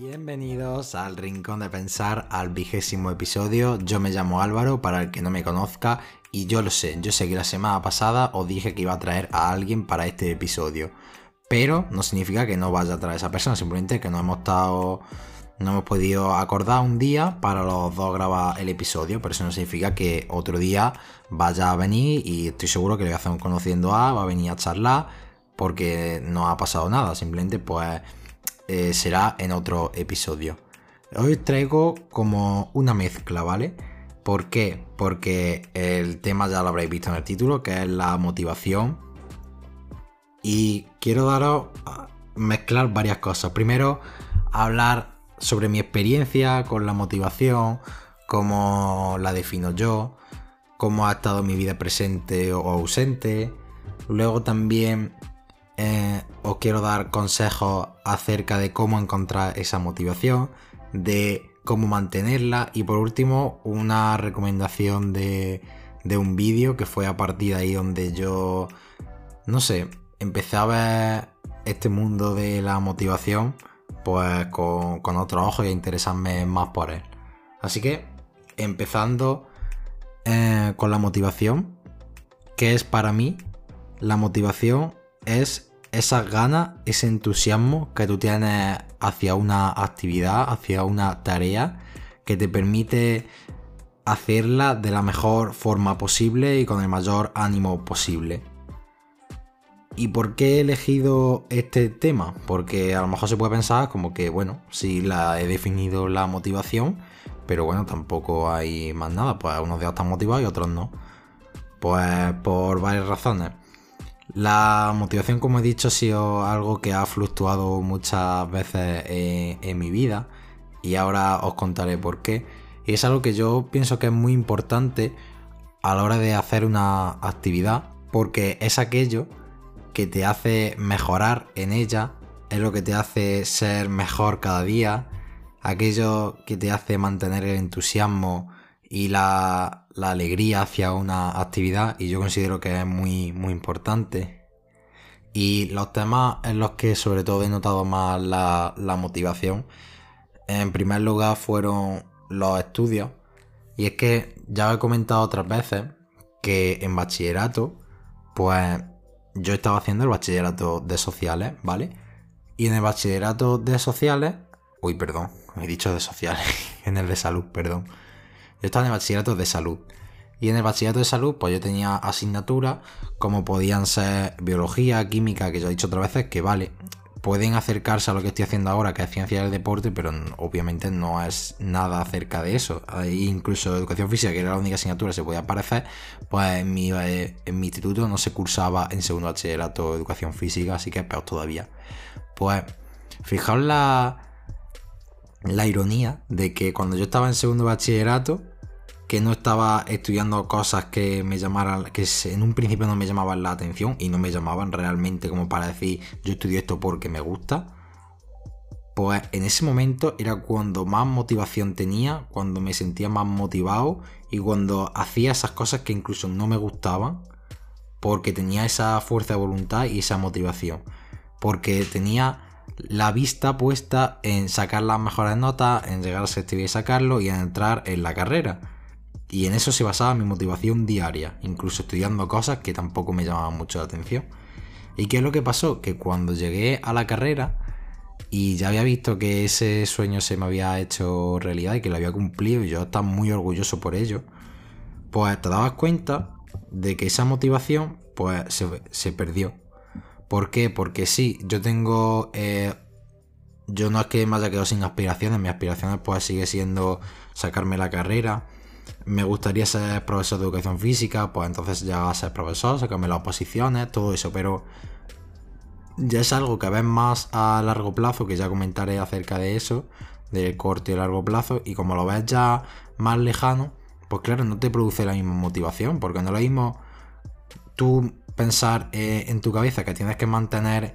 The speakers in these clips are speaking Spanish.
Bienvenidos al Rincón de Pensar, al vigésimo episodio. Yo me llamo Álvaro, para el que no me conozca, y yo lo sé, yo sé que la semana pasada os dije que iba a traer a alguien para este episodio. Pero no significa que no vaya a traer a esa persona, simplemente que no hemos estado. No hemos podido acordar un día para los dos grabar el episodio, pero eso no significa que otro día vaya a venir y estoy seguro que le voy a hacer conociendo a, va a venir a charlar, porque no ha pasado nada, simplemente pues eh, será en otro episodio. Hoy traigo como una mezcla, ¿vale? ¿Por qué? Porque el tema ya lo habréis visto en el título, que es la motivación. Y quiero daros mezclar varias cosas. Primero, hablar sobre mi experiencia con la motivación, cómo la defino yo, cómo ha estado mi vida presente o ausente. Luego también eh, os quiero dar consejos acerca de cómo encontrar esa motivación, de cómo mantenerla y por último una recomendación de, un vídeo que fue a partir de ahí donde yo, no sé, empecé a ver este mundo de la motivación pues con, otros ojos y a interesarme más por él. Así que, empezando eh, con la motivación, que es para mí? La motivación es esas ganas, ese entusiasmo que tú tienes hacia una actividad, hacia una tarea que te permite hacerla de la mejor forma posible y con el mayor ánimo posible. ¿Y por qué he elegido este tema? Porque a lo mejor se puede pensar como que, bueno, sí la he definido la motivación, pero bueno, tampoco hay más nada. Pues unos días están motivados y otros no. Pues por varias razones. La motivación, como he dicho, ha sido algo que ha fluctuado muchas veces en, mi vida y ahora os contaré por qué. Y es algo que yo pienso que es muy importante a la hora de hacer una actividad porque es aquello que te hace mejorar en ella, es lo que te hace ser mejor cada día, aquello que te hace mantener el entusiasmo y la, alegría hacia una actividad y yo considero que es muy, muy importante. Y los temas en los que sobre todo he notado más la, la motivación, en primer lugar fueron los estudios. Y es que ya he comentado otras veces que en bachillerato, pues yo estaba haciendo el bachillerato de sociales, ¿vale? Y en el bachillerato de sociales, uy, perdón, he dicho de sociales, en el de salud, perdón. Yo estaba en el bachillerato de salud. Y en el bachillerato de salud, pues yo tenía asignaturas como podían ser biología, química, que ya he dicho otras veces, que vale, pueden acercarse a lo que estoy haciendo ahora, que es ciencia del deporte, pero obviamente no es nada acerca de eso. incluso educación física, que era la única asignatura que se podía aparecer, pues en mi, eh, en mi instituto no se cursaba en segundo bachillerato educación física, así que es peor todavía. Pues, fijaos la, la ironía de que cuando yo estaba en segundo bachillerato, que no estaba estudiando cosas que me llamaran, que en un principio no me llamaban la atención y no me llamaban realmente como para decir yo estudio esto porque me gusta, pues en ese momento era cuando más motivación tenía, cuando me sentía más motivado y cuando hacía esas cosas que incluso no me gustaban, porque tenía esa fuerza de voluntad y esa motivación, porque tenía la vista puesta en sacar las mejores notas, en llegar a sexto y sacarlo y en entrar en la carrera. Y en eso se basaba mi motivación diaria, incluso estudiando cosas que tampoco me llamaban mucho la atención. ¿Y qué es lo que pasó? Que cuando llegué a la carrera y ya había visto que ese sueño se me había hecho realidad y que lo había cumplido y yo estaba muy orgulloso por ello, pues te dabas cuenta de que esa motivación pues se, se perdió. ¿Por qué? Porque sí, yo tengo... Eh, yo no es que me haya quedado sin aspiraciones, mis aspiraciones pues sigue siendo sacarme la carrera. Me gustaría ser profesor de educación física, pues entonces ya ser profesor, sacarme las oposiciones, todo eso, pero ya es algo que ves más a largo plazo, que ya comentaré acerca de eso, de corto y largo plazo, y como lo ves ya más lejano, pues claro, no te produce la misma motivación, porque no lo mismo tú pensar eh, en tu cabeza que tienes que mantener,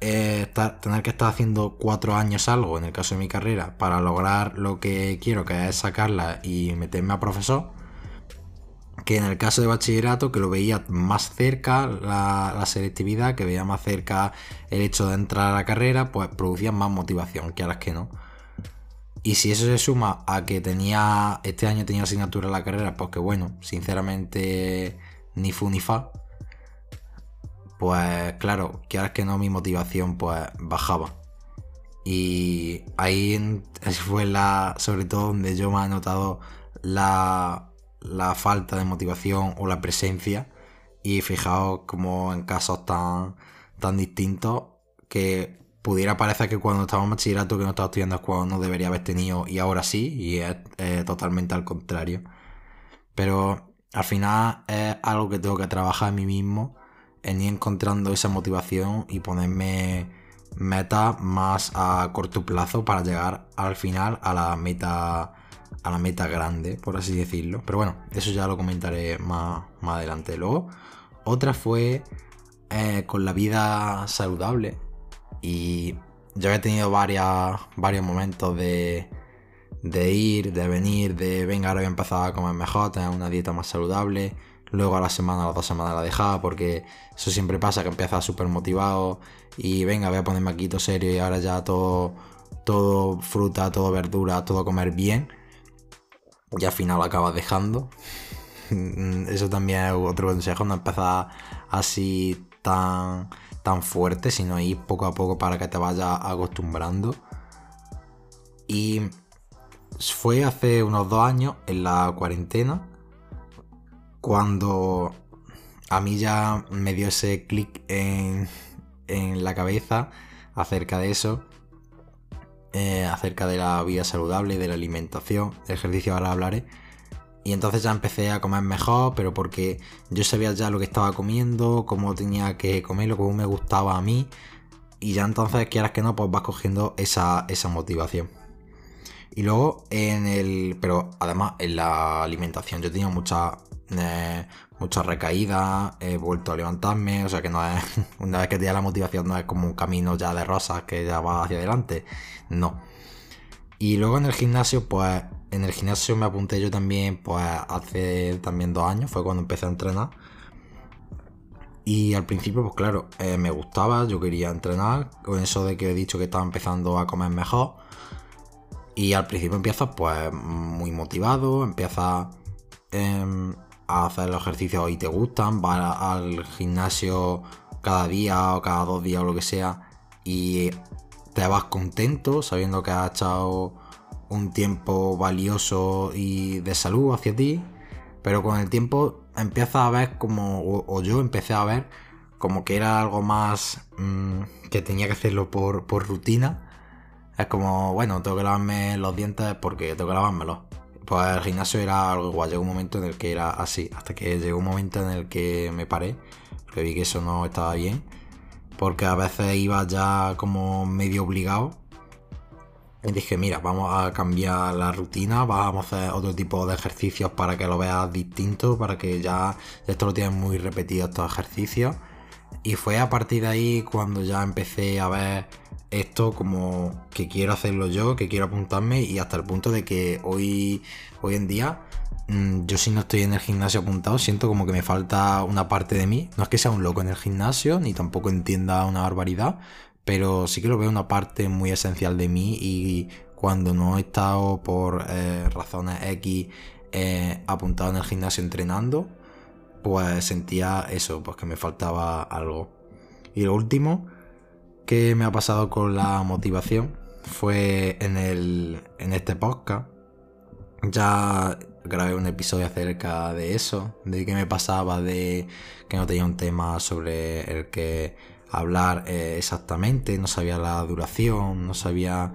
eh, tener que estar haciendo cuatro años algo, en el caso de mi carrera, para lograr lo que quiero, que es sacarla y meterme a profesor, que en el caso de bachillerato, que lo veía más cerca la, selectividad, que veía más cerca el hecho de entrar a la carrera, pues producía más motivación, que a las que no. Y si eso se suma a que tenía este año tenía asignatura en la carrera, pues que bueno, sinceramente ni fu ni fa. Pues claro, es que no mi motivación pues bajaba. Y ahí fue la, sobre todo donde yo me he notado la, la falta de motivación o la presencia. Y fijaos como en casos tan, tan distintos que pudiera parecer que cuando estaba en bachillerato que no estaba estudiando es cuando no debería haber tenido y ahora sí, y es totalmente al contrario. Pero al final es algo que tengo que trabajar en mí mismo, en ir encontrando esa motivación y ponerme metas más a corto plazo para llegar al final a la meta a la meta grande, por así decirlo. Pero bueno, eso ya lo comentaré más, más adelante. Luego, otra fue eh, con la vida saludable. Y yo he tenido varias, varios momentos de, de ir, de venir, de venga, ahora voy a empezar a comer mejor, tener una dieta más saludable. Luego a la semana, a las dos semanas la dejaba porque eso siempre pasa, que empiezas súper motivado y venga, voy a ponerme aquí todo serio y ahora ya todo, todo fruta, todo verdura, todo comer bien. Y al final acabas dejando. Eso también es otro consejo, no empezar así tan tan fuerte, sino ir poco a poco para que te vayas acostumbrando. Y fue hace unos dos años, en la cuarentena, cuando a mí ya me dio ese clic en, en, la cabeza acerca de eso, eh, acerca de la vida saludable, de la alimentación, el ejercicio ahora hablaré y entonces ya empecé a comer mejor, pero porque yo sabía ya lo que estaba comiendo, cómo tenía que comerlo, cómo me gustaba a mí. Y ya entonces, quieras que no, pues vas cogiendo esa, motivación. Y luego en el. Pero además en la alimentación. Yo tenía muchas. Eh, muchas recaídas. He vuelto a levantarme. O sea que no es. Una vez que te da la motivación, no es como un camino ya de rosas que ya va hacia adelante. No. Y luego en el gimnasio, pues en el gimnasio me apunté yo también, pues hace también dos años, fue cuando empecé a entrenar. Y al principio, pues claro, eh, me gustaba, yo quería entrenar, con eso de que he dicho que estaba empezando a comer mejor. Y al principio empiezas pues muy motivado, empiezas em, a hacer los ejercicios y te gustan, vas al gimnasio cada día o cada dos días o lo que sea y te vas contento sabiendo que has echado un tiempo valioso y de salud hacia ti, pero con el tiempo empiezas a ver como, o, yo empecé a ver como que era algo más mm, que tenía que hacerlo por, por, rutina. Es como, bueno, tengo que lavarme los dientes porque tengo que lavármelos. Pues el gimnasio era algo igual, llegó un momento en el que era así, hasta que llegó un momento en el que me paré, que vi que eso no estaba bien, porque a veces iba ya como medio obligado y dije, mira, vamos a cambiar la rutina, vamos a hacer otro tipo de ejercicios para que lo veas distinto, para que ya esto lo tienes muy repetido estos ejercicios. Y fue a partir de ahí cuando ya empecé a ver esto como que quiero hacerlo yo, que quiero apuntarme y hasta el punto de que hoy, hoy en día mm, yo si no estoy en el gimnasio apuntado siento como que me falta una parte de mí. No es que sea un loco en el gimnasio, ni tampoco entienda una barbaridad, pero sí que lo veo una parte muy esencial de mí y cuando no he estado por eh, razones X eh, apuntado en el gimnasio entrenando, pues sentía eso, pues que me faltaba algo. Y lo último que me ha pasado con la motivación fue en, el, en este podcast. Ya grabé un episodio acerca de eso, de qué me pasaba, de que no tenía un tema sobre el que hablar eh, exactamente, no sabía la duración, no sabía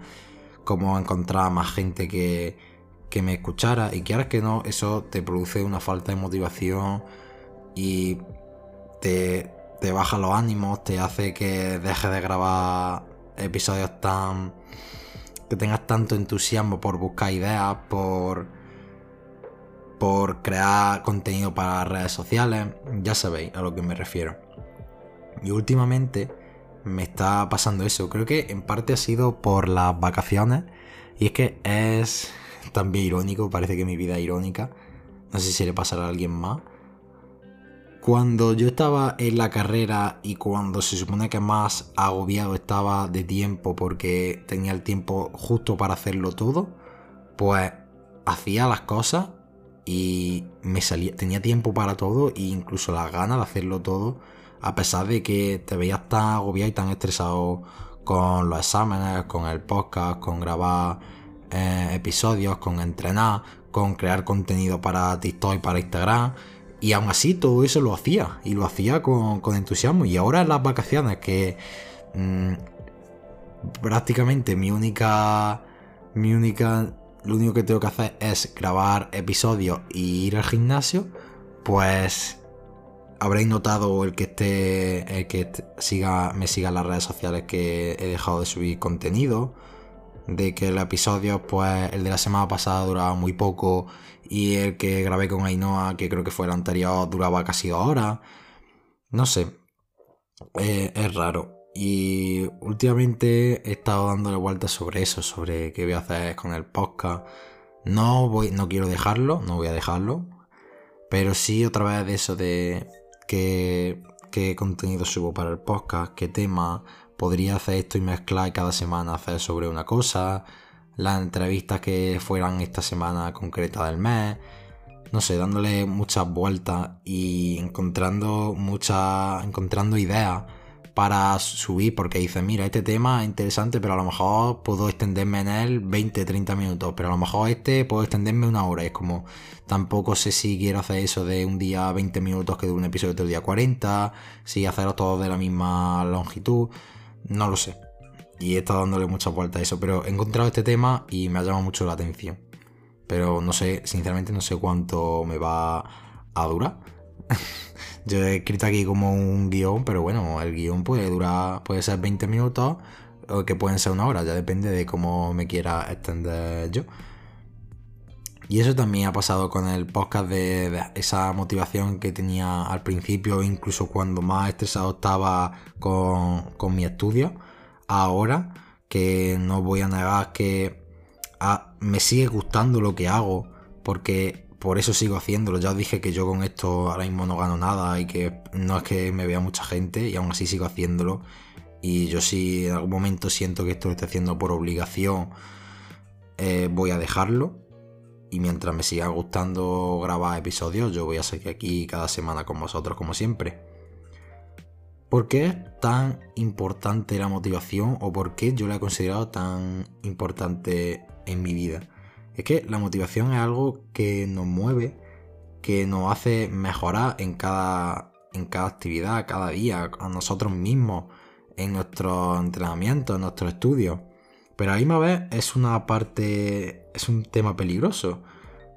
cómo encontrar más gente que, que me escuchara. Y quieras que no, eso te produce una falta de motivación y te, te baja los ánimos, te hace que dejes de grabar episodios tan... que tengas tanto entusiasmo por buscar ideas, por por crear contenido para redes sociales, ya sabéis a lo que me refiero. Y últimamente me está pasando eso. Creo que en parte ha sido por las vacaciones. Y es que es también irónico, parece que mi vida es irónica. No sé si le pasará a alguien más. Cuando yo estaba en la carrera y cuando se supone que más agobiado estaba de tiempo porque tenía el tiempo justo para hacerlo todo, pues hacía las cosas y me salía, tenía tiempo para todo e incluso las ganas de hacerlo todo, a pesar de que te veías tan agobiado y tan estresado con los exámenes, con el podcast, con grabar eh, episodios, con entrenar, con crear contenido para TikTok y para Instagram. Y aún así todo eso lo hacía y lo hacía con, entusiasmo. Y ahora en las vacaciones que mm, prácticamente mi única... Mi única... Lo único que tengo que hacer es grabar episodios y ir al gimnasio. Pues habréis notado el que esté, el que siga, me siga en las redes sociales que he dejado de subir contenido, de que el episodio, pues el de la semana pasada duraba muy poco y el que grabé con Ainhoa, que creo que fue el anterior, duraba casi dos horas. No sé, eh, es raro. Y últimamente he estado dándole vueltas sobre eso, sobre qué voy a hacer con el podcast. No voy, no quiero dejarlo, no voy a dejarlo. Pero sí otra vez de eso de qué, contenido subo para el podcast, qué tema, podría hacer esto y mezclar cada semana hacer sobre una cosa, las entrevistas que fueran esta semana concreta del mes, no sé, dándole muchas vueltas y encontrando muchas, encontrando ideas para subir porque dice, mira, este tema es interesante, pero a lo mejor puedo extenderme en él 20, 30 minutos, pero a lo mejor este puedo extenderme una hora. Es como, tampoco sé si quiero hacer eso de un día 20 minutos que de un episodio del día 40, si hacerlo todo de la misma longitud, no lo sé. Y he estado dándole muchas vueltas a eso, pero he encontrado este tema y me ha llamado mucho la atención. Pero no sé, sinceramente no sé cuánto me va a durar. Yo he escrito aquí como un guion, pero bueno, el guion puede durar, puede ser 20 minutos o que pueden ser una hora, ya depende de cómo me quiera extender yo. Y eso también ha pasado con el podcast de, esa motivación que tenía al principio, incluso cuando más estresado estaba con, con mi estudio. Ahora que no voy a negar que ah, me sigue gustando lo que hago, porque por eso sigo haciéndolo. Ya os dije que yo con esto ahora mismo no gano nada y que no es que me vea mucha gente y aún así sigo haciéndolo. Y yo si en algún momento siento que esto lo estoy haciendo por obligación, eh, voy a dejarlo. Y mientras me siga gustando grabar episodios, yo voy a seguir aquí cada semana con vosotros como siempre. ¿Por qué es tan importante la motivación o por qué yo la he considerado tan importante en mi vida? Es que la motivación es algo que nos mueve, que nos hace mejorar en cada, en cada actividad, cada día, a nosotros mismos, en nuestro entrenamiento, en nuestro estudio. Pero a misma vez es una parte, es un tema peligroso.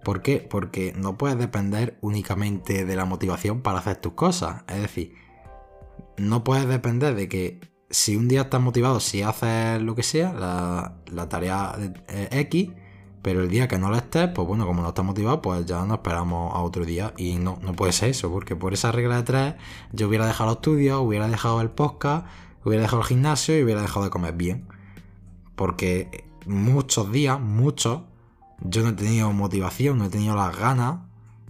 ¿Por qué? Porque no puedes depender únicamente de la motivación para hacer tus cosas. Es decir, no puedes depender de que si un día estás motivado, si haces lo que sea, la, la tarea X, pero el día que no lo estés, pues bueno, como no estás motivado, pues ya nos esperamos a otro día. Y no, no puede ser eso, porque por esa regla de tres, yo hubiera dejado los estudios, hubiera dejado el podcast, hubiera dejado el gimnasio y hubiera dejado de comer bien. Porque muchos días, muchos, yo no he tenido motivación, no he tenido las ganas,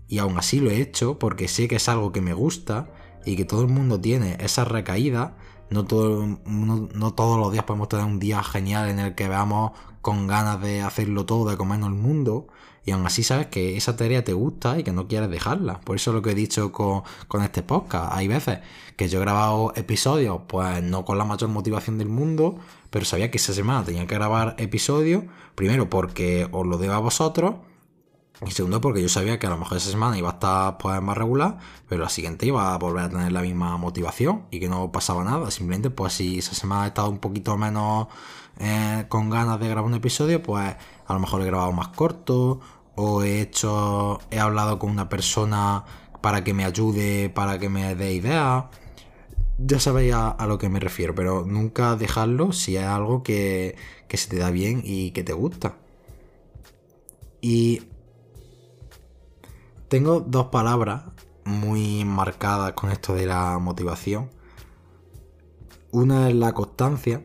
y aún así lo he hecho porque sé que es algo que me gusta y que todo el mundo tiene esa recaída. No, todo, no todos los días podemos tener un día genial en el que veamos con ganas de hacerlo todo, de comernos el mundo, y aún así sabes que esa tarea te gusta y que no quieres dejarla. Por eso lo que he dicho con, este podcast. Hay veces que yo he grabado episodios, pues no con la mayor motivación del mundo, pero sabía que esa semana tenía que grabar episodios, primero porque os lo debo a vosotros, y segundo porque yo sabía que a lo mejor esa semana iba a estar pues, más regular, pero la siguiente iba a volver a tener la misma motivación y que no pasaba nada. Simplemente pues si esa semana he estado un poquito menos eh, con ganas de grabar un episodio, pues a lo mejor he grabado más corto o he hecho, he hablado con una persona para que me ayude, para que me dé ideas. Ya sabéis a, lo que me refiero, pero nunca dejarlo si es algo que, que se te da bien y que te gusta. Y tengo dos palabras muy marcadas con esto de la motivación. Una es la constancia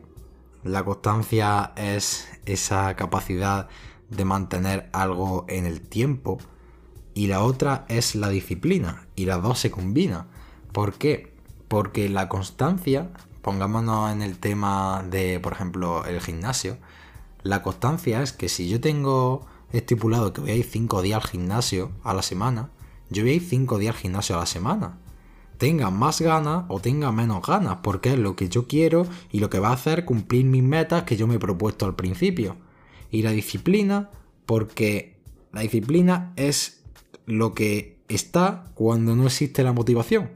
la constancia es esa capacidad de mantener algo en el tiempo y la otra es la disciplina y las dos se combinan. ¿Por qué? Porque la constancia, pongámonos en el tema de, por ejemplo, el gimnasio, la constancia es que si yo tengo estipulado que voy a ir 5 días al gimnasio a la semana, yo voy a ir 5 días al gimnasio a la semana. Tenga más ganas o tenga menos ganas, porque es lo que yo quiero y lo que va a hacer cumplir mis metas que yo me he propuesto al principio. Y la disciplina, porque la disciplina es lo que está cuando no existe la motivación.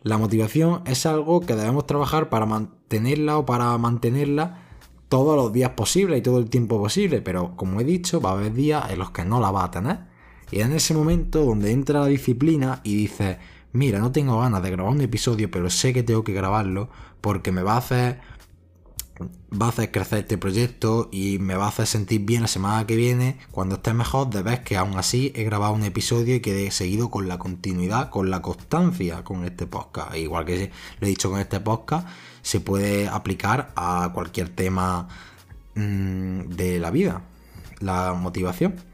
La motivación es algo que debemos trabajar para mantenerla o para mantenerla todos los días posibles y todo el tiempo posible, pero como he dicho, va a haber días en los que no la va a tener. Y en ese momento donde entra la disciplina y dice, mira, no tengo ganas de grabar un episodio, pero sé que tengo que grabarlo porque me va a hacer va a hacer crecer este proyecto y me va a hacer sentir bien la semana que viene, cuando esté mejor, de ver que aún así he grabado un episodio y que he seguido con la continuidad, con la constancia con este podcast. Igual que lo he dicho con este podcast, se puede aplicar a cualquier tema mm, de la vida, la motivación.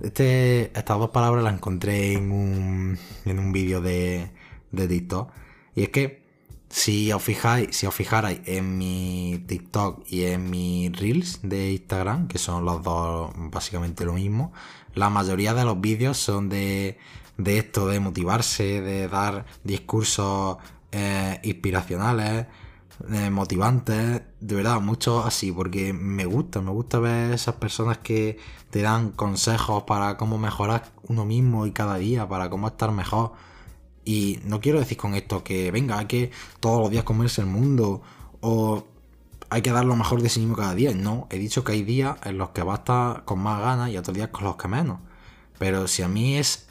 Este, estas dos palabras las encontré en un, en un vídeo de, de TikTok. Y es que si os fijáis, si os fijarais en mi TikTok y en mi Reels de Instagram, que son los dos básicamente lo mismo, la mayoría de los vídeos son de, de esto, de motivarse, de dar discursos eh, inspiracionales, eh, motivantes, de verdad, mucho así, porque me gusta, me gusta ver esas personas que te dan consejos para cómo mejorar uno mismo y cada día, para cómo estar mejor y no quiero decir con esto que venga, hay que todos los días comerse el mundo o hay que dar lo mejor de sí mismo cada día. No, he dicho que hay días en los que va a estar con más ganas y otros días con los que menos. Pero si a mí es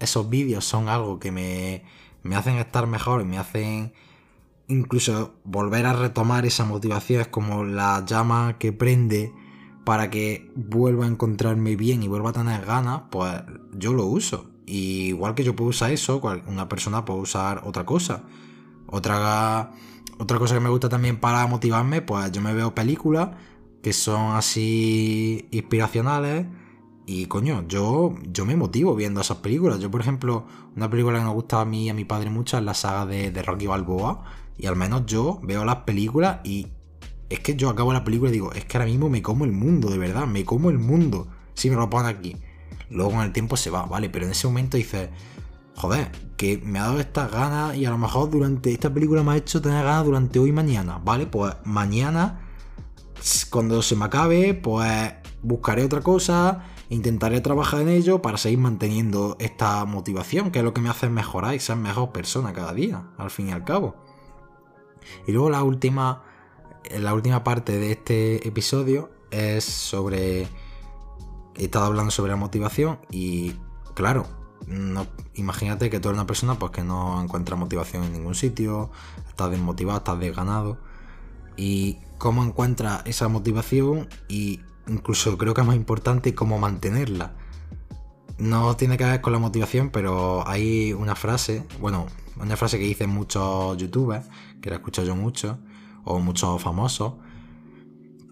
esos vídeos son algo que me, me hacen estar mejor y me hacen incluso volver a retomar esa motivación, es como la llama que prende para que vuelva a encontrarme bien y vuelva a tener ganas, pues yo lo uso igual que yo puedo usar eso, una persona puede usar otra cosa. Otra, otra cosa que me gusta también para motivarme, pues yo me veo películas que son así inspiracionales. Y coño, yo, yo me motivo viendo esas películas. Yo, por ejemplo, una película que me gusta a mí y a mi padre mucho es la saga de Rocky Balboa. Y al menos yo veo las películas y es que yo acabo la película y digo, es que ahora mismo me como el mundo, de verdad, me como el mundo. Si me lo ponen aquí. Luego con el tiempo se va, ¿vale? Pero en ese momento dices, joder, que me ha dado estas ganas y a lo mejor durante esta película me ha hecho tener ganas durante hoy y mañana, ¿vale? Pues mañana, cuando se me acabe, pues buscaré otra cosa, intentaré trabajar en ello para seguir manteniendo esta motivación, que es lo que me hace mejorar y ser mejor persona cada día, al fin y al cabo. Y luego la última, la última parte de este episodio es sobre he estado hablando sobre la motivación y claro, no, imagínate que tú eres una persona pues, que no encuentra motivación en ningún sitio, estás desmotivado, estás desganado. Y cómo encuentras esa motivación y incluso creo que es más importante cómo mantenerla. No tiene que ver con la motivación, pero hay una frase, bueno, una frase que dicen muchos youtubers, que la yo mucho, o muchos famosos,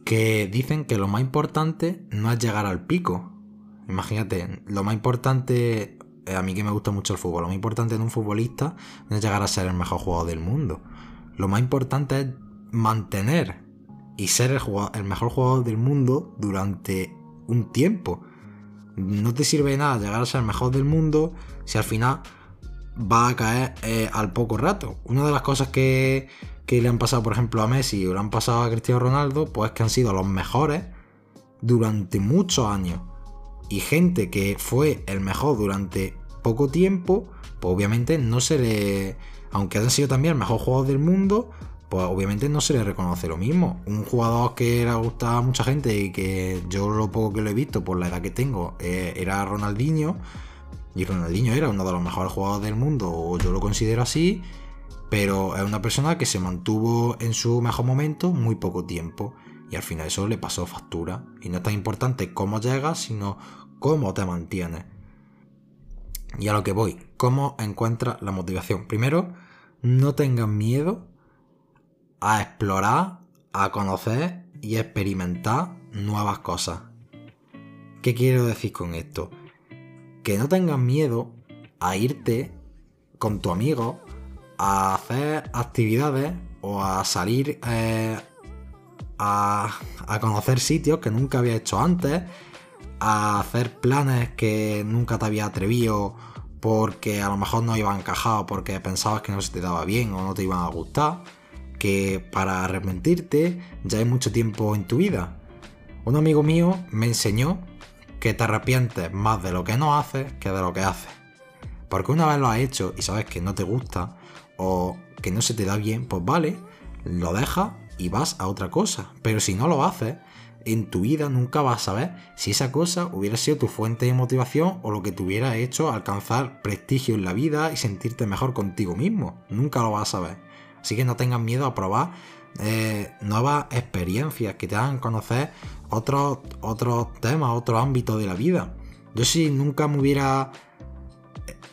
que dicen que lo más importante no es llegar al pico. Imagínate, lo más importante, eh, a mí que me gusta mucho el fútbol, lo más importante en un futbolista no es llegar a ser el mejor jugador del mundo. Lo más importante es mantener y ser el, el mejor jugador del mundo durante un tiempo. No te sirve de nada llegar a ser el mejor del mundo si al final va a caer eh, al poco rato. Una de las cosas que le han pasado, por ejemplo, a Messi o le han pasado a Cristiano Ronaldo, pues que han sido los mejores durante muchos años. Y gente que fue el mejor durante poco tiempo, pues obviamente no se le. Aunque hayan sido también el mejor jugador del mundo, pues obviamente no se le reconoce lo mismo. Un jugador que le gustaba a mucha gente y que yo lo poco que lo he visto por la edad que tengo eh, era Ronaldinho. Y Ronaldinho era uno de los mejores jugadores del mundo, o yo lo considero así pero es una persona que se mantuvo en su mejor momento muy poco tiempo y al final eso le pasó factura. Y no es tan importante cómo llegas, sino cómo te mantienes. Y a lo que voy, cómo encuentras la motivación. Primero, no tengas miedo a explorar, a conocer y experimentar nuevas cosas. ¿Qué quiero decir con esto? Que no tengas miedo a irte con tu amigo a hacer actividades o a salir eh, a, a conocer sitios que nunca había hecho antes, a hacer planes que nunca te había atrevido porque a lo mejor no iban encajados porque pensabas que no se te daba bien o no te iban a gustar, que para arrepentirte ya hay mucho tiempo en tu vida. Un amigo mío me enseñó que te arrepientes más de lo que no haces que de lo que haces. Porque una vez lo has hecho y sabes que no te gusta o que no se te da bien, pues vale, lo dejas y vas a otra cosa. Pero si no lo haces, en tu vida nunca vas a saber si esa cosa hubiera sido tu fuente de motivación o lo que te hubiera hecho alcanzar prestigio en la vida y sentirte mejor contigo mismo. Nunca lo vas a saber. Así que no tengas miedo a probar eh, nuevas experiencias que te hagan conocer otros, otros temas, otros ámbitos de la vida. Yo si nunca me hubiera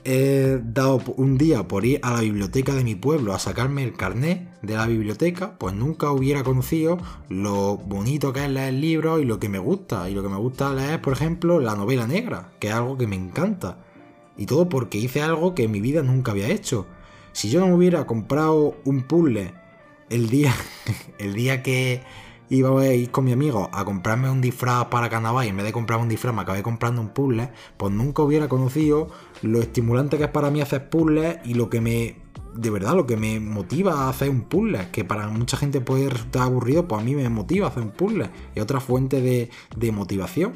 he dado un día por ir a la biblioteca de mi pueblo a sacarme el carnet de la biblioteca, pues nunca hubiera conocido lo bonito que es leer libros y lo que me gusta. Y lo que me gusta leer, por ejemplo, la novela negra, que es algo que me encanta. Y todo porque hice algo que en mi vida nunca había hecho. Si yo no me hubiera comprado un puzzle el día, el día que, iba a ir con mi amigo a comprarme un disfraz para carnaval y en vez de comprarme un disfraz me acabé comprando un puzzle, pues nunca hubiera conocido lo estimulante que es para mí hacer puzzles y lo que me, de verdad, lo que me motiva a hacer un puzzle, que para mucha gente puede resultar aburrido, pues a mí me motiva hacer un puzzle, y otra fuente de, de motivación.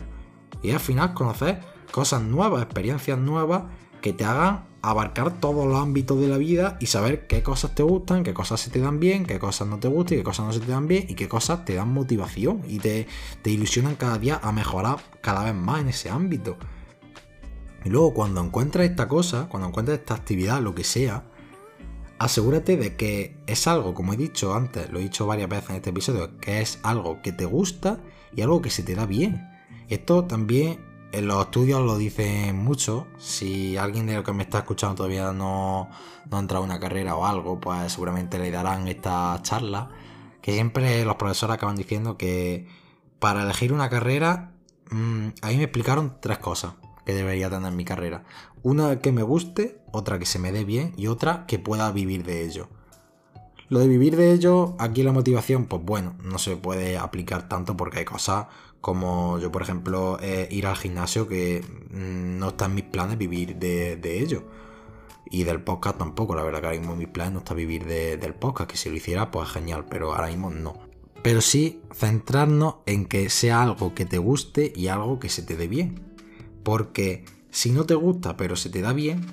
Y al final conocer cosas nuevas, experiencias nuevas que te hagan abarcar todos los ámbitos de la vida y saber qué cosas te gustan, qué cosas se te dan bien, qué cosas no te gustan y qué cosas no se te dan bien y qué cosas te dan motivación y te, te ilusionan cada día a mejorar cada vez más en ese ámbito. Y luego cuando encuentres esta cosa, cuando encuentres esta actividad, lo que sea, asegúrate de que es algo, como he dicho antes, lo he dicho varias veces en este episodio, que es algo que te gusta y algo que se te da bien. Esto también en los estudios lo dicen mucho. Si alguien de lo que me está escuchando todavía no, no ha entrado a una carrera o algo, pues seguramente le darán esta charla. Que siempre los profesores acaban diciendo que para elegir una carrera, mm, a mí me explicaron tres cosas que debería tener mi carrera. Una que me guste, otra que se me dé bien y otra que pueda vivir de ello. Lo de vivir de ello, aquí la motivación, pues bueno, no se puede aplicar tanto porque hay cosas como yo, por ejemplo, eh, ir al gimnasio, que mm, no está en mis planes vivir de, ello. Y del podcast tampoco, la verdad que ahora mismo en mis planes no está vivir del podcast, que si lo hiciera, pues genial, pero ahora mismo no. Pero sí centrarnos en que sea algo que te guste y algo que se te dé bien. Porque si no te gusta, pero se te da bien,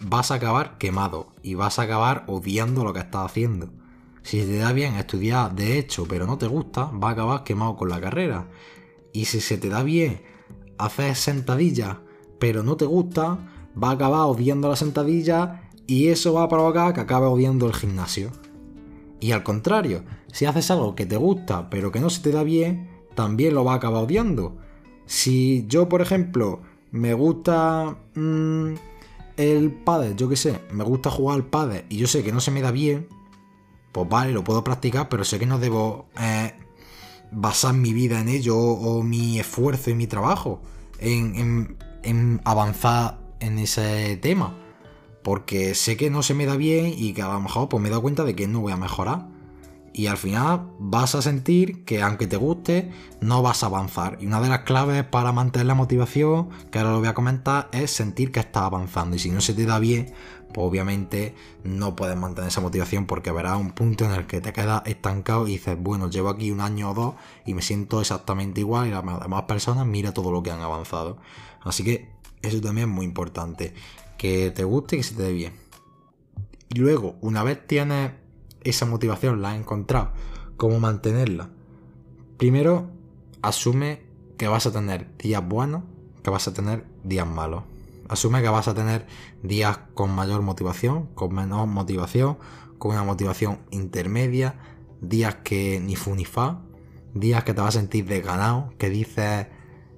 vas a acabar quemado y vas a acabar odiando lo que estás haciendo. Si te da bien estudiar de hecho, pero no te gusta, vas a acabar quemado con la carrera. Y si se te da bien hacer sentadillas, pero no te gusta, va a acabar odiando la sentadilla y eso va a provocar que acabe odiando el gimnasio. Y al contrario, si haces algo que te gusta pero que no se te da bien, también lo va a acabar odiando. Si yo, por ejemplo, me gusta mm, el padre, yo qué sé, me gusta jugar al padre y yo sé que no se me da bien, pues vale, lo puedo practicar, pero sé que no debo eh, basar mi vida en ello o, mi esfuerzo y mi trabajo en, avanzar en ese tema. Porque sé que no se me da bien y que a lo mejor pues me he dado cuenta de que no voy a mejorar. Y al final vas a sentir que aunque te guste, no vas a avanzar. Y una de las claves para mantener la motivación, que ahora lo voy a comentar, es sentir que estás avanzando. Y si no se te da bien, pues obviamente no puedes mantener esa motivación porque verás un punto en el que te quedas estancado y dices, bueno, llevo aquí un año o dos y me siento exactamente igual y las demás personas mira todo lo que han avanzado. Así que eso también es muy importante, que te guste y que se te dé bien. Y luego, una vez tienes esa motivación, la has encontrado, ¿cómo mantenerla? Primero, asume que vas a tener días buenos, que vas a tener días malos Asume que vas a tener días con mayor motivación, con menor motivación, con una motivación intermedia, días que ni fu ni fa, días que te vas a sentir desganado, que dices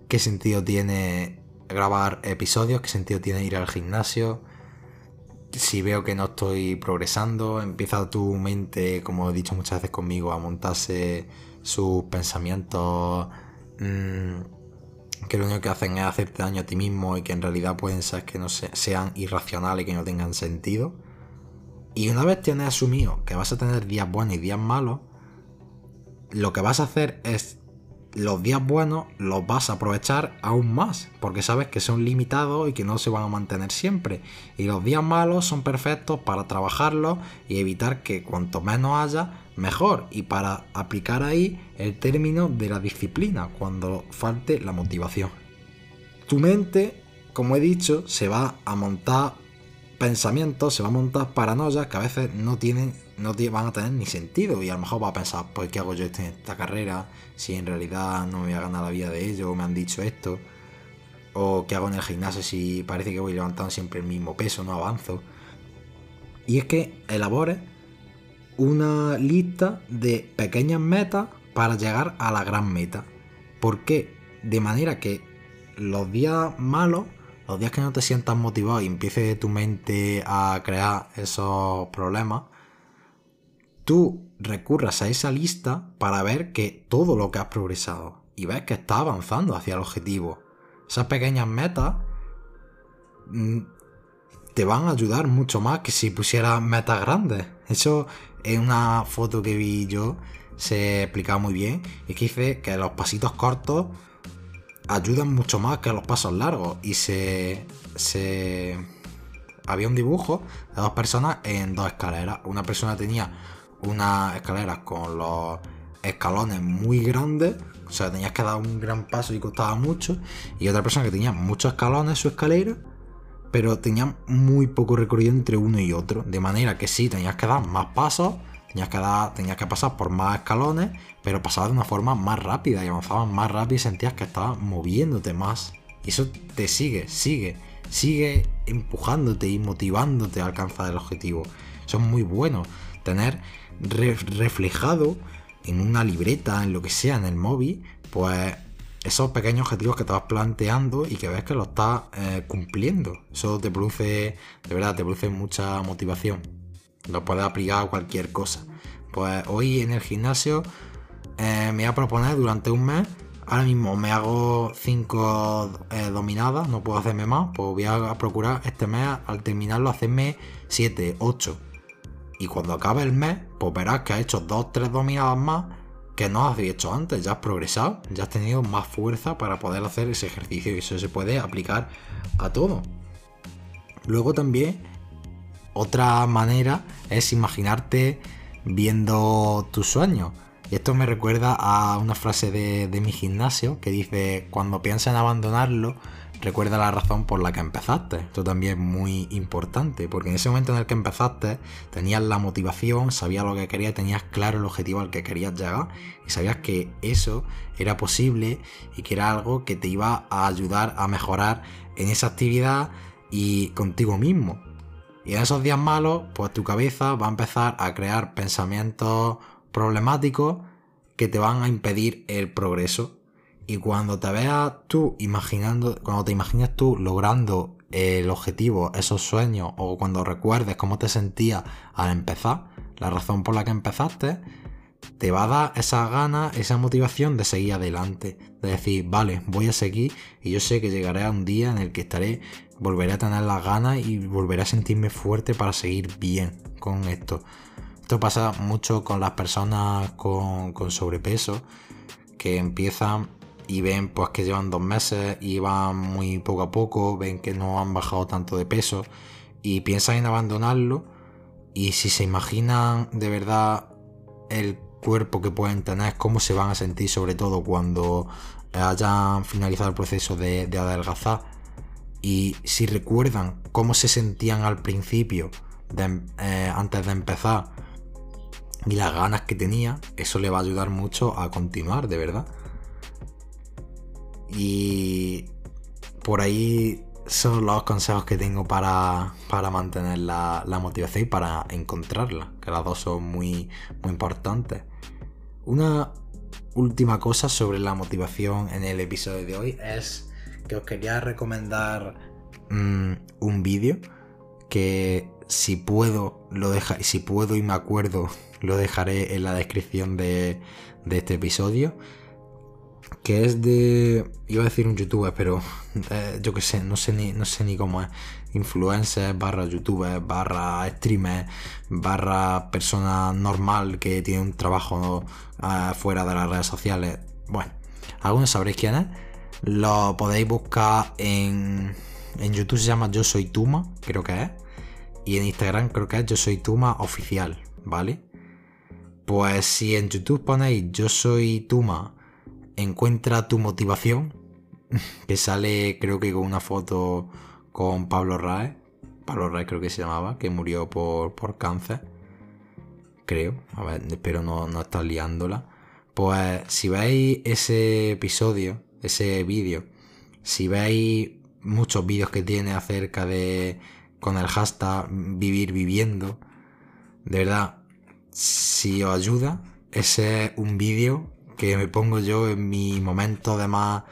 qué sentido tiene grabar episodios, qué sentido tiene ir al gimnasio. Si veo que no estoy progresando, empieza tu mente, como he dicho muchas veces conmigo, a montarse sus pensamientos mmm, que lo único que hacen es hacerte daño a ti mismo y que en realidad pueden ser que no sean irracionales y que no tengan sentido. Y una vez tienes asumido que vas a tener días buenos y días malos, lo que vas a hacer es los días buenos los vas a aprovechar aún más, porque sabes que son limitados y que no se van a mantener siempre. Y los días malos son perfectos para trabajarlos y evitar que cuanto menos haya, mejor. Y para aplicar ahí el término de la disciplina, cuando falte la motivación. Tu mente, como he dicho, se va a montar pensamientos, se va a montar paranoias que a veces no tienen no van a tener ni sentido y a lo mejor va a pensar, pues ¿qué hago yo en esta carrera? Si en realidad no me voy a ganar la vida de ello, me han dicho esto, o qué hago en el gimnasio si parece que voy levantando siempre el mismo peso, no avanzo. Y es que elabore una lista de pequeñas metas para llegar a la gran meta. ¿Por qué? De manera que los días malos, los días que no te sientas motivado y empiece tu mente a crear esos problemas, tú recurras a esa lista para ver que todo lo que has progresado y ves que estás avanzando hacia el objetivo. Esas pequeñas metas mm, te van a ayudar mucho más que si pusieras metas grandes. Eso es una foto que vi yo, se explica muy bien, y que dice que los pasitos cortos ayudan mucho más que los pasos largos. Y se, se... Había un dibujo de dos personas en dos escaleras. Una persona tenía unas escaleras con los escalones muy grandes, o sea, tenías que dar un gran paso y costaba mucho, y otra persona que tenía muchos escalones en su escalera, pero tenía muy poco recorrido entre uno y otro, de manera que sí, tenías que dar más pasos, tenías que, que pasar por más escalones, pero pasabas de una forma más rápida y avanzabas más rápido y sentías que estabas moviéndote más. Y eso te sigue, sigue, sigue empujándote y motivándote a alcanzar el objetivo. Eso es muy bueno, tener reflejado en una libreta, en lo que sea, en el móvil, pues esos pequeños objetivos que te vas planteando y que ves que lo estás eh, cumpliendo. Eso te produce, de verdad, te produce mucha motivación. Lo puedes aplicar a cualquier cosa. Pues hoy en el gimnasio eh, me voy a proponer durante un mes. Ahora mismo me hago 5 eh, dominadas, no puedo hacerme más. Pues voy a procurar este mes, al terminarlo, hacerme 7, 8 y cuando acabe el mes, pues verás que has hecho dos, tres dominadas más que no has hecho antes. Ya has progresado, ya has tenido más fuerza para poder hacer ese ejercicio y eso se puede aplicar a todo. Luego también, otra manera es imaginarte viendo tus sueños. Y esto me recuerda a una frase de, de mi gimnasio que dice, cuando piensas en abandonarlo, recuerda la razón por la que empezaste. Esto también es muy importante, porque en ese momento en el que empezaste tenías la motivación, sabías lo que querías, tenías claro el objetivo al que querías llegar y sabías que eso era posible y que era algo que te iba a ayudar a mejorar en esa actividad y contigo mismo. Y en esos días malos, pues tu cabeza va a empezar a crear pensamientos problemáticos que te van a impedir el progreso. Y cuando te veas tú imaginando, cuando te imaginas tú logrando el objetivo, esos sueños, o cuando recuerdes cómo te sentías al empezar, la razón por la que empezaste, te va a dar esa gana, esa motivación de seguir adelante. De decir, vale, voy a seguir y yo sé que llegaré a un día en el que estaré, volveré a tener las ganas y volveré a sentirme fuerte para seguir bien con esto. Esto pasa mucho con las personas con, sobrepeso que empiezan y ven pues que llevan dos meses y van muy poco a poco, ven que no han bajado tanto de peso y piensan en abandonarlo y si se imaginan de verdad el cuerpo que pueden tener, cómo se van a sentir sobre todo cuando hayan finalizado el proceso de, adelgazar y si recuerdan cómo se sentían al principio eh, antes de empezar y las ganas que tenía, eso le va a ayudar mucho a continuar, de verdad. Y por ahí son los consejos que tengo para, mantener la, motivación y para encontrarla, que las dos son muy, muy importantes. Una última cosa sobre la motivación en el episodio de hoy es que os quería recomendar mm, un vídeo que si puedo lo si puedo y me acuerdo lo dejaré en la descripción de, este episodio que es de. Iba a decir un youtuber, pero eh, yo qué sé, no sé ni, no sé ni cómo es. Influencer, barra youtuber, barra streamer, barra persona normal que tiene un trabajo eh, fuera de las redes sociales. Bueno, algunos sabréis quién es. Lo podéis buscar en. En YouTube se llama Yo Soy Tuma, creo que es. Y en Instagram creo que es Yo Soy Tuma Oficial, ¿vale? Pues si en YouTube ponéis Yo Soy Tuma encuentra tu motivación, que sale creo que con una foto con Pablo Rae, Pablo Rae creo que se llamaba, que murió por, cáncer, creo, a ver, espero no, no estar liándola. Pues si veis ese episodio, ese vídeo, si veis muchos vídeos que tiene acerca de, con el hashtag vivir viviendo, de verdad, si os ayuda, ese es un vídeo que me pongo yo en mi momento de más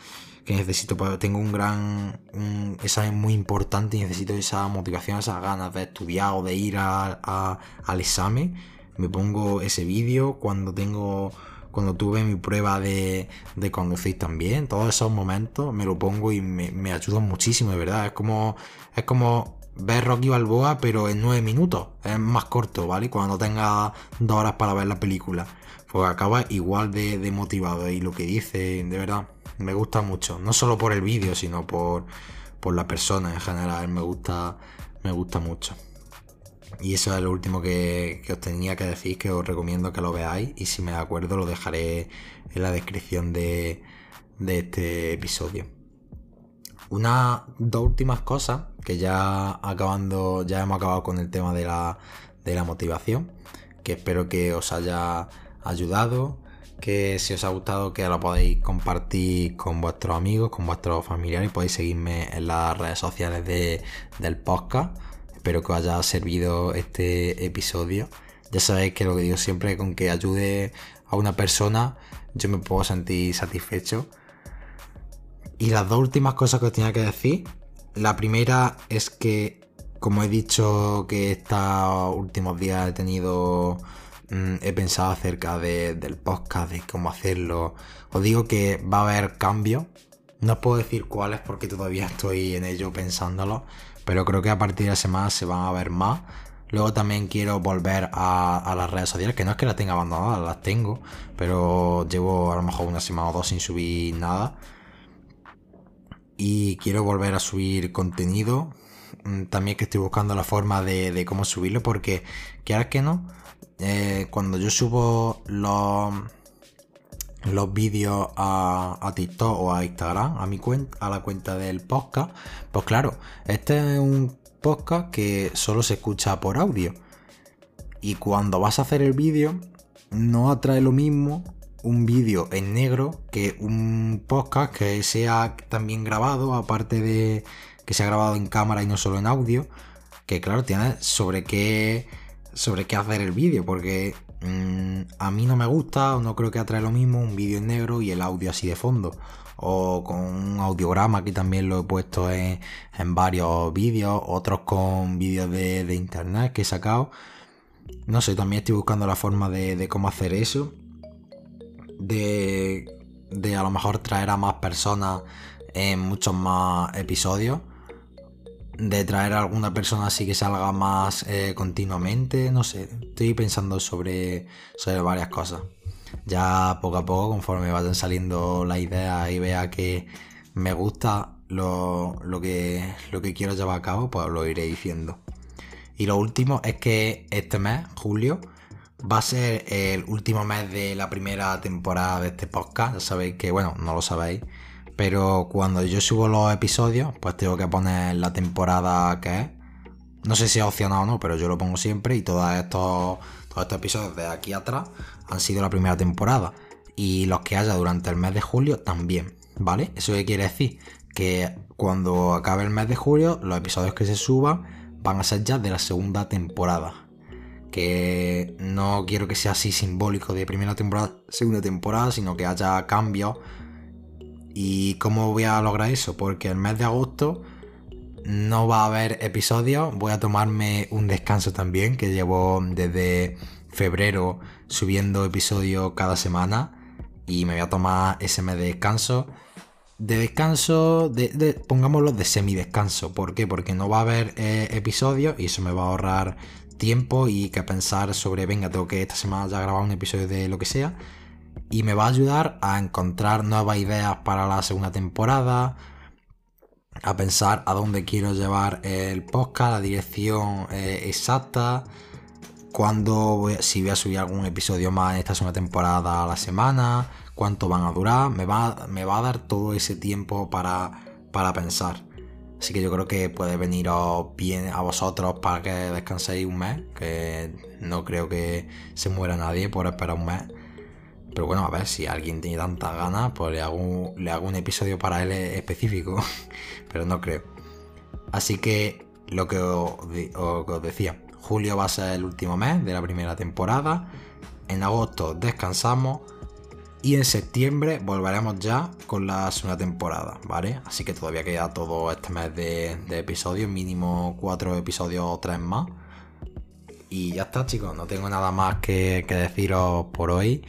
que necesito, pues tengo un gran un examen muy importante y necesito esa motivación, esas ganas de estudiar o de ir al examen. Me pongo ese vídeo cuando tengo cuando tuve mi prueba de, de, conducir también, todos esos momentos me lo pongo y me, me ayudan muchísimo, de verdad. Es como, es como ver Rocky Balboa, pero en nueve minutos. Es más corto, ¿vale? Cuando tenga dos horas para ver la película pues acaba igual de, motivado y lo que dice, de verdad, me gusta mucho. No solo por el vídeo, sino por, la persona en general, me gusta, me gusta mucho. Y eso es lo último que, os tenía que decir, que os recomiendo que lo veáis y si me acuerdo lo dejaré en la descripción de, de este episodio. Una, dos últimas cosas, que ya acabando, ya hemos acabado con el tema de la, de la motivación, que espero que os haya ayudado, que si os ha gustado que lo podéis compartir con vuestros amigos, con vuestros familiares, podéis seguirme en las redes sociales del podcast. Espero que os haya servido este episodio. Ya sabéis que lo que digo siempre, con que ayude a una persona, yo me puedo sentir satisfecho. Y las dos últimas cosas que os tenía que decir. La primera es que, como he dicho que estos últimos días he tenido Mm, he pensado acerca del podcast, de cómo hacerlo. Os digo que va a haber cambios. No os puedo decir cuáles porque todavía estoy en ello pensándolo. Pero creo que a partir de la semana se van a ver más. Luego también quiero volver a, las redes sociales, que no es que las tenga abandonadas, las tengo. Pero llevo a lo mejor una semana o dos sin subir nada. Y quiero volver a subir contenido. Mm, también que estoy buscando la forma de, cómo subirlo porque, quieras que no, eh, cuando yo subo los, los vídeos a, TikTok o a Instagram, a mi cuenta, a la cuenta del podcast, pues claro, este es un podcast que solo se escucha por audio. Y cuando vas a hacer el vídeo, no atrae lo mismo un vídeo en negro que un podcast que sea también grabado, aparte de que sea grabado en cámara y no solo en audio. Que claro, tiene sobre qué sobre qué hacer el vídeo, porque mm, a mí no me gusta o no creo que atrae lo mismo un vídeo en negro y el audio así de fondo. O con un audiograma que también lo he puesto en, varios vídeos, otros con vídeos de, internet que he sacado. No sé, también estoy buscando la forma de, cómo hacer eso. De, de a lo mejor traer a más personas en muchos más episodios de traer a alguna persona así que salga más eh, continuamente, no sé, estoy pensando sobre, sobre varias cosas. Ya poco a poco, conforme vayan saliendo las ideas y vea que me gusta lo, que, lo que quiero llevar a cabo, pues lo iré diciendo. Y lo último es que este mes, julio, va a ser el último mes de la primera temporada de este podcast. Ya sabéis que, bueno, no lo sabéis, pero cuando yo subo los episodios, pues tengo que poner la temporada que es. No sé si es opcional o no, pero yo lo pongo siempre y todos estos, todos estos episodios de aquí atrás han sido la primera temporada. Y los que haya durante el mes de julio también, ¿vale? ¿Eso qué quiere decir? Que cuando acabe el mes de julio, los episodios que se suban van a ser ya de la segunda temporada. Que no quiero que sea así simbólico de primera temporada, segunda temporada, sino que haya cambios ¿Y cómo voy a lograr eso? Porque el mes de agosto no va a haber episodios, voy a tomarme un descanso también, que llevo desde febrero subiendo episodios cada semana y me voy a tomar ese mes de descanso. De descanso, de, pongámoslo de semidescanso. ¿Por qué? Porque no va a haber eh, episodios y eso me va a ahorrar tiempo y que pensar sobre, venga, tengo que esta semana ya grabar un episodio de lo que sea. Y me va a ayudar a encontrar nuevas ideas para la segunda temporada, a pensar a dónde quiero llevar el podcast, la dirección eh, exacta, cuándo si voy a subir algún episodio más en esta segunda temporada a la semana, cuánto van a durar, me va, me va a dar todo ese tiempo para, para pensar. Así que yo creo que puede veniros bien a vosotros para que descanséis un mes, que no creo que se muera nadie por esperar un mes. Pero bueno, a ver, si alguien tiene tantas ganas, pues le hago, un episodio para él específico. Pero no creo. Así que lo que os, decía, julio va a ser el último mes de la primera temporada. En agosto descansamos. Y en septiembre volveremos ya con la segunda temporada, ¿vale? Así que todavía queda todo este mes de, episodios, mínimo cuatro episodios o tres más. Y ya está, chicos, no tengo nada más que, que deciros por hoy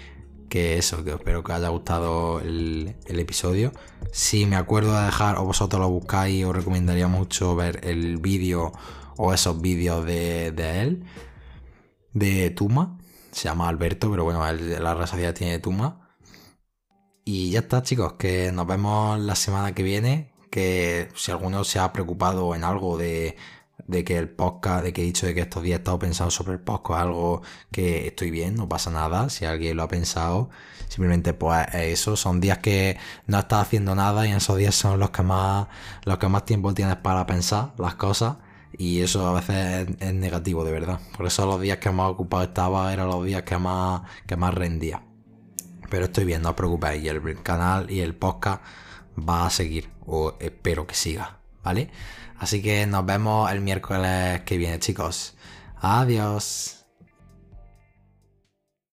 que eso, que espero que os haya gustado el, episodio. Si me acuerdo de dejar, o vosotros lo buscáis, os recomendaría mucho ver el vídeo o esos vídeos de, él, de Tuma. Se llama Alberto, pero bueno, la raza tiene Tuma. Y ya está, chicos, que nos vemos la semana que viene. Que si alguno se ha preocupado en algo de de que el podcast, de que he dicho de que estos días he estado pensando sobre el podcast, algo que estoy bien, no pasa nada, si alguien lo ha pensado, simplemente pues eso, son días que no estás haciendo nada y en esos días son los que más, los que más tiempo tienes para pensar las cosas y eso a veces es, negativo de verdad, por eso los días que más ocupado estaba eran los días que más, que más rendía. Pero estoy bien, no os preocupéis, y el canal y el podcast va a seguir, o espero que siga, ¿vale? Así que nos vemos el miércoles que viene, chicos. Adiós.